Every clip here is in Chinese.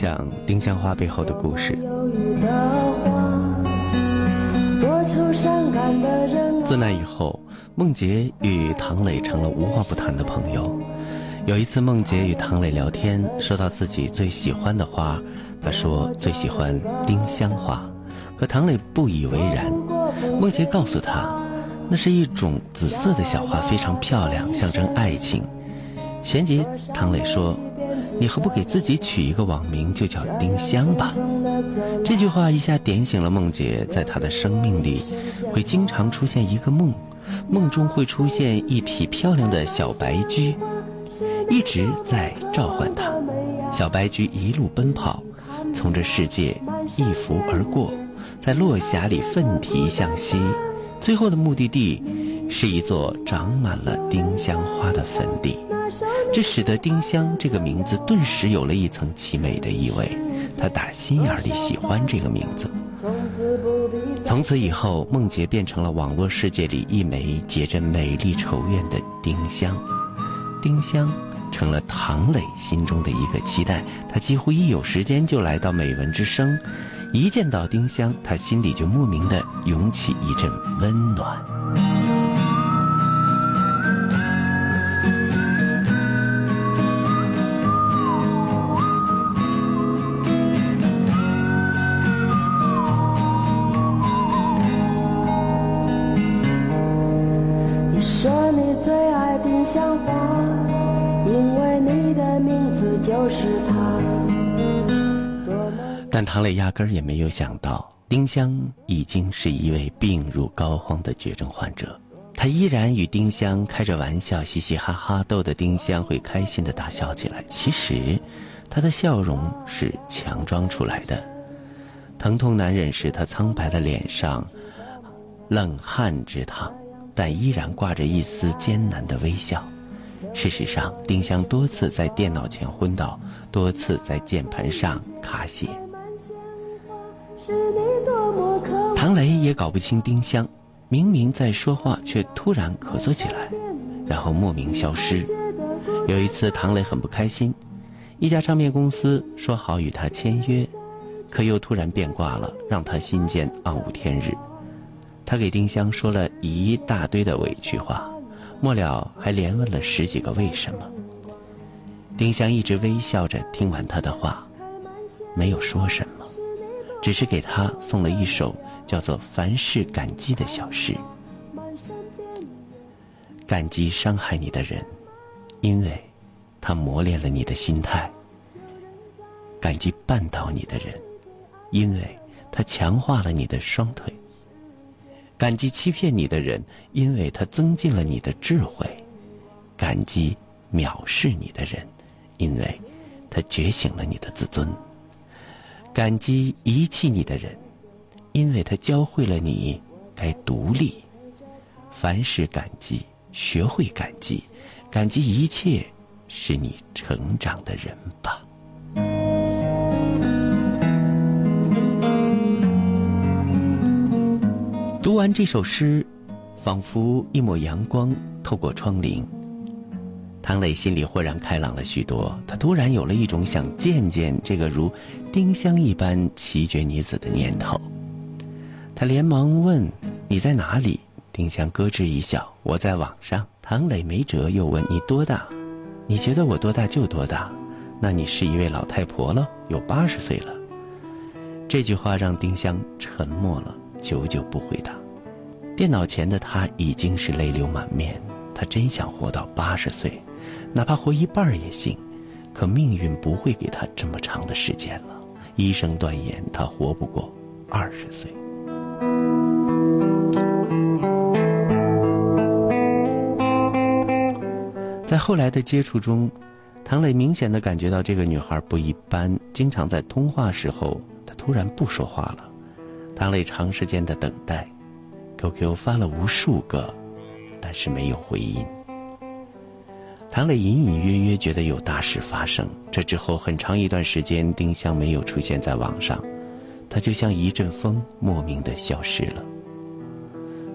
享丁香花背后的故事。自那以后，梦洁与唐磊成了无话不谈的朋友。有一次，梦洁与唐磊聊天，说到自己最喜欢的花，他说最喜欢丁香花，可唐磊不以为然。梦洁告诉他，那是一种紫色的小花，非常漂亮，象征爱情。旋即，唐磊说：“你何不给自己取一个网名，就叫丁香吧？”这句话一下点醒了梦姐，在她的生命里，会经常出现一个梦，梦中会出现一匹漂亮的小白驹，一直在召唤她。小白驹一路奔跑，从这世界一拂而过，在落霞里奋蹄向西，最后的目的地是一座长满了丁香花的坟地。这使得丁香这个名字顿时有了一层凄美的意味。他打心眼里喜欢这个名字。从此以后，梦洁变成了网络世界里一枚结着美丽愁怨的丁香。丁香成了唐磊心中的一个期待。他几乎一有时间就来到美文之声，一见到丁香，他心里就莫名的涌起一阵温暖。因为你的名字就是他但唐磊压根儿也没有想到，丁香已经是一位病入膏肓的绝症患者。他依然与丁香开着玩笑，嘻嘻哈哈，逗得丁香会开心的大笑起来。其实，他的笑容是强装出来的。疼痛难忍时，他苍白的脸上冷汗直淌，但依然挂着一丝艰难的微笑。事实上，丁香多次在电脑前昏倒，多次在键盘上卡血。唐雷也搞不清丁香，明明在说话，却突然咳嗽起来，然后莫名消失。有一次，唐磊很不开心，一家唱片公司说好与他签约，可又突然变卦了，让他心间暗无天日。他给丁香说了一大堆的委屈话，末了还连问了十几个为什么。丁香一直微笑着听完他的话，没有说什么。只是给他送了一首叫做《凡事感激》的小诗。感激伤害你的人，因为他磨练了你的心态；感激绊倒你的人，因为他强化了你的双腿；感激欺骗你的人，因为他增进了你的智慧；感激藐视你的人，因为他觉醒了你的自尊。感激遗弃你的人，因为他教会了你该独立。凡事感激，学会感激，感激一切使你成长的人吧。完这首诗，仿佛一抹阳光透过窗棂。唐磊心里豁然开朗了许多，他突然有了一种想见见这个如丁香一般奇绝女子的念头。他连忙问：“你在哪里？”丁香咯吱一笑：“我在网上。”唐磊没辙，又问：“你多大？”“你觉得我多大就多大，那你是一位老太婆了，有八十岁了。”这句话让丁香沉默了，久久不回答。电脑前的他已经是泪流满面，他真想活到八十岁。哪怕活一半也行，可命运不会给他这么长的时间了。医生断言他活不过二十岁。在后来的接触中，唐磊明显的感觉到这个女孩不一般。经常在通话时候，她突然不说话了。唐磊长时间的等待，QQ 发了无数个，但是没有回音。唐磊隐隐约约觉得有大事发生。这之后很长一段时间，丁香没有出现在网上，他就像一阵风，莫名的消失了。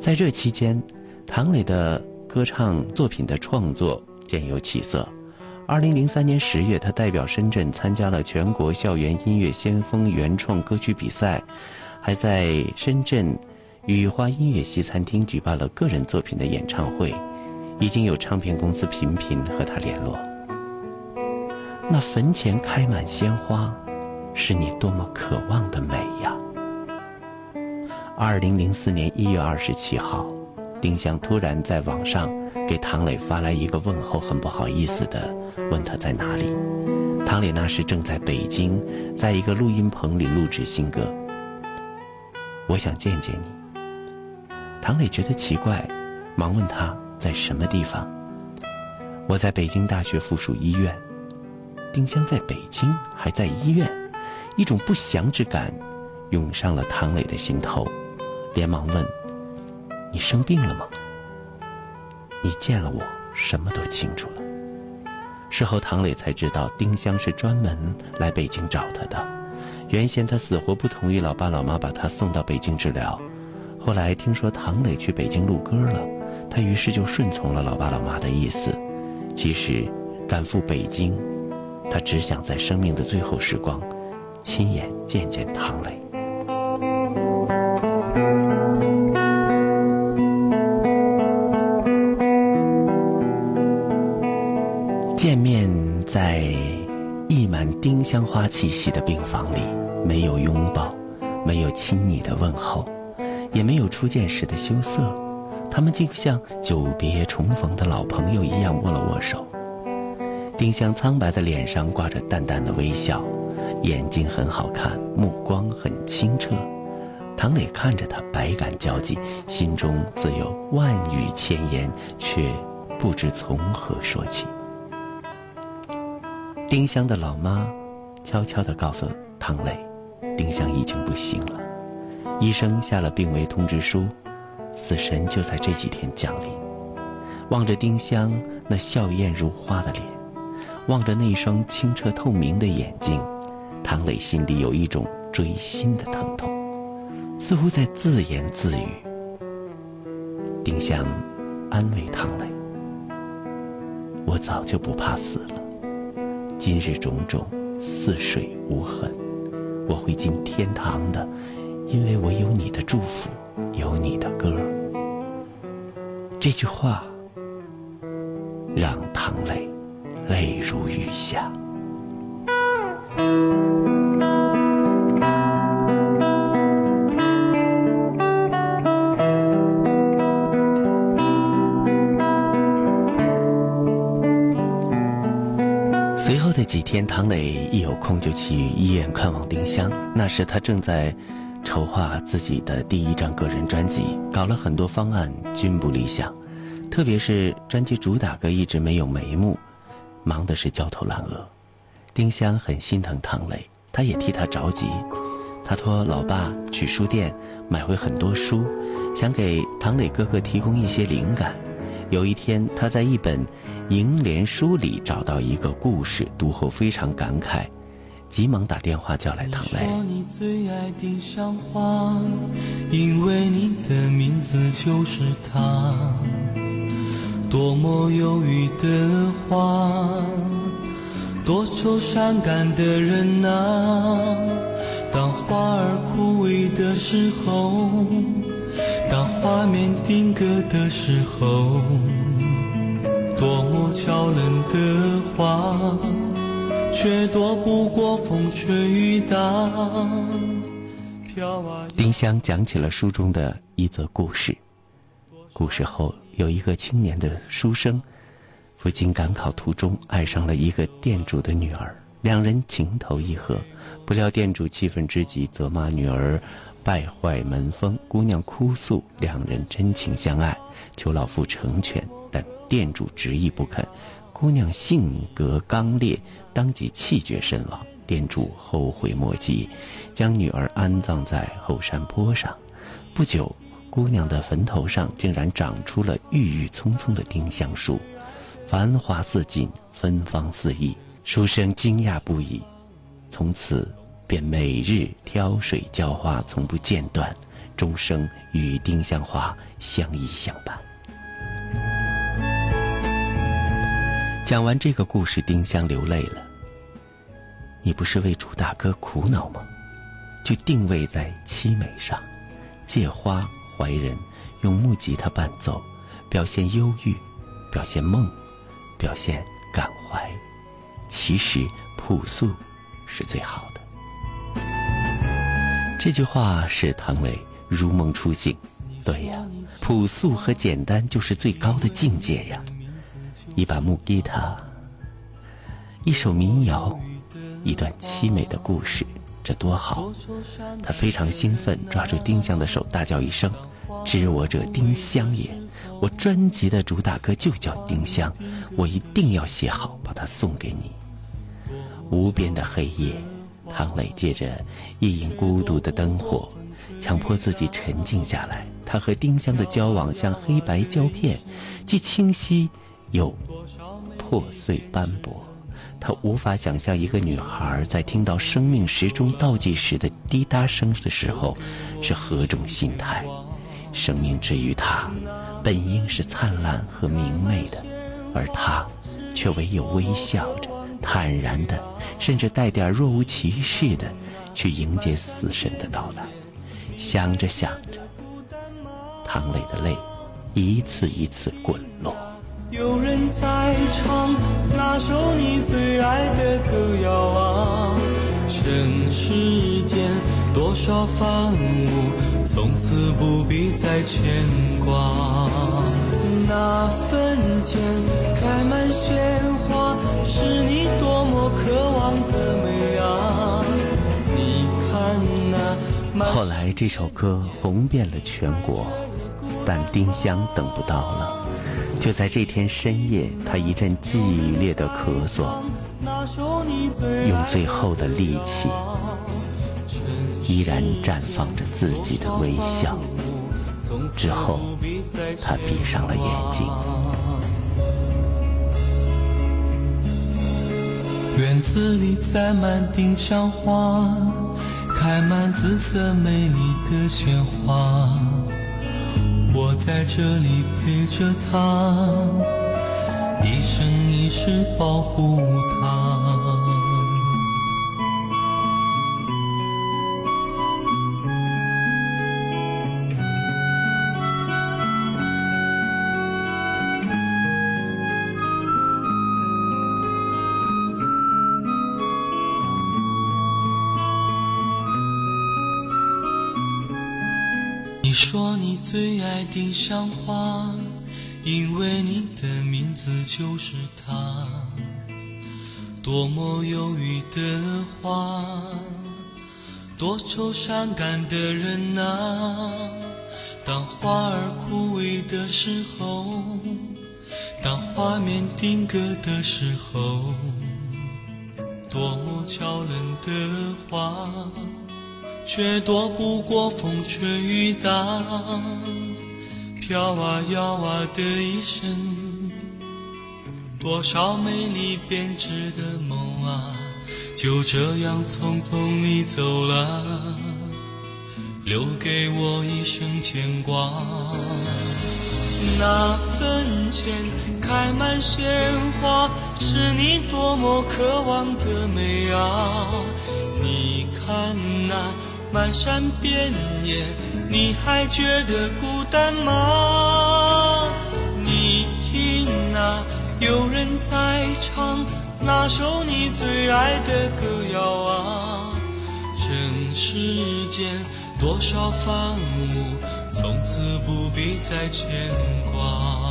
在这期间，唐磊的歌唱作品的创作。渐有起色。二零零三年十月，他代表深圳参加了全国校园音乐先锋原创歌曲比赛，还在深圳雨花音乐西餐厅举办了个人作品的演唱会。已经有唱片公司频频和他联络。那坟前开满鲜花，是你多么渴望的美呀！二零零四年一月二十七号，丁香突然在网上。给唐磊发来一个问候，很不好意思的问他在哪里。唐磊那时正在北京，在一个录音棚里录制新歌。我想见见你。唐磊觉得奇怪，忙问他在什么地方。我在北京大学附属医院。丁香在北京，还在医院，一种不祥之感涌上了唐磊的心头，连忙问：“你生病了吗？”你见了我，什么都清楚了。事后，唐磊才知道丁香是专门来北京找他的。原先他死活不同意老爸老妈把他送到北京治疗，后来听说唐磊去北京录歌了，他于是就顺从了老爸老妈的意思。其实，赶赴北京，他只想在生命的最后时光，亲眼见见唐磊。见面在溢满丁香花气息的病房里，没有拥抱，没有亲昵的问候，也没有初见时的羞涩，他们就像久别重逢的老朋友一样握了握手。丁香苍白的脸上挂着淡淡的微笑，眼睛很好看，目光很清澈。唐磊看着他，百感交集，心中自有万语千言，却不知从何说起。丁香的老妈悄悄地告诉唐磊，丁香已经不行了，医生下了病危通知书，死神就在这几天降临。望着丁香那笑靥如花的脸，望着那双清澈透明的眼睛，唐磊心里有一种锥心的疼痛，似乎在自言自语。丁香安慰唐磊：“我早就不怕死了。”今日种种，似水无痕。我会进天堂的，因为我有你的祝福，有你的歌。这句话让唐磊泪如雨下。随后的几天，唐磊一有空就去医院看望丁香。那时他正在筹划自己的第一张个人专辑，搞了很多方案，均不理想。特别是专辑主打歌一直没有眉目，忙的是焦头烂额。丁香很心疼唐磊，他也替他着急。他托老爸去书店买回很多书，想给唐磊哥哥提供一些灵感。有一天，他在一本楹联书里找到一个故事，读后非常感慨，急忙打电话叫来唐磊。说你最爱丁香花，因为你的名字就是它。多么忧郁的花，多愁善感的人啊。当花儿枯萎的时候。当画面定格的时候，多么娇嫩的花，却躲不过风吹雨打。丁香讲起了书中的一则故事。故事后，有一个青年的书生，赴京赶考途中爱上了一个店主的女儿，两人情投意合。不料店主气愤之极，责骂女儿败坏门风。姑娘哭诉，两人真情相爱，求老父成全，但店主执意不肯。姑娘性格刚烈，当即气绝身亡。店主后悔莫及，将女儿安葬在后山坡上。不久，姑娘的坟头上竟然长出了郁郁葱葱的丁香树，繁花似锦，芬芳四溢。书生惊讶不已，从此便每日挑水浇花，从不间断，终生与丁香花相依相伴。讲完这个故事，丁香流泪了。你不是为朱大哥苦恼吗？就定位在凄美上，借花怀人，用木吉他伴奏，表现忧郁，表现梦，表现感怀。其实朴素是最好的。这句话使唐磊如梦初醒。对呀，朴素和简单就是最高的境界呀。一把木吉他，一首民谣，一段凄美的故事，这多好！他非常兴奋，抓住丁香的手，大叫一声：“知我者，丁香也！我专辑的主打歌就叫丁香，我一定要写好，把它送给你。”无边的黑夜，唐磊借着一影孤独的灯火，强迫自己沉静下来。他和丁香的交往像黑白胶片，既清晰。又破碎斑驳，他无法想象一个女孩在听到生命时钟倒计时的滴答声的时候是何种心态。生命之于他，本应是灿烂和明媚的，而他却唯有微笑着、坦然的，甚至带点若无其事的去迎接死神的到来。想着想着，唐磊的泪一次一次滚落。有人在唱那首你最爱的歌谣啊，尘世间多少繁芜，从此不必再牵挂。那坟前开满鲜花，是你多么渴望的美啊！你看那……后来这首歌红遍了全国，但丁香等不到了。就在这天深夜，他一阵激烈的咳嗽，用最后的力气，依然绽放着自己的微笑。之后，他闭上了眼睛。院子里栽满丁香花，开满紫色美丽的鲜花。在这里陪着她，一生一世保护她。说你最爱丁香花，因为你的名字就是它。多么忧郁的花，多愁善感的人啊。当花儿枯萎的时候，当画面定格的时候，多么娇嫩的花。却躲不过风吹雨打，飘啊摇啊的一生，多少美丽编织的梦啊，就这样匆匆你走了，留给我一生牵挂。那坟前开满鲜花，是你多么渴望的美啊！你看那。漫山遍野，你还觉得孤单吗？你听啊，有人在唱那首你最爱的歌谣啊。人世间多少繁芜，从此不必再牵挂。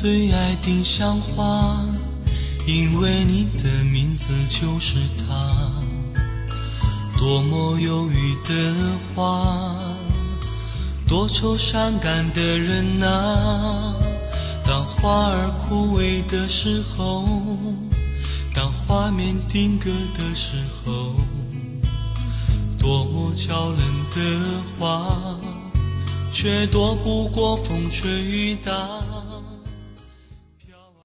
最爱丁香花，因为你的名字就是它。多么忧郁的花，多愁善感的人啊！当花儿枯萎的时候，当画面定格的时候，多么娇嫩的花。却躲不过风吹雨打。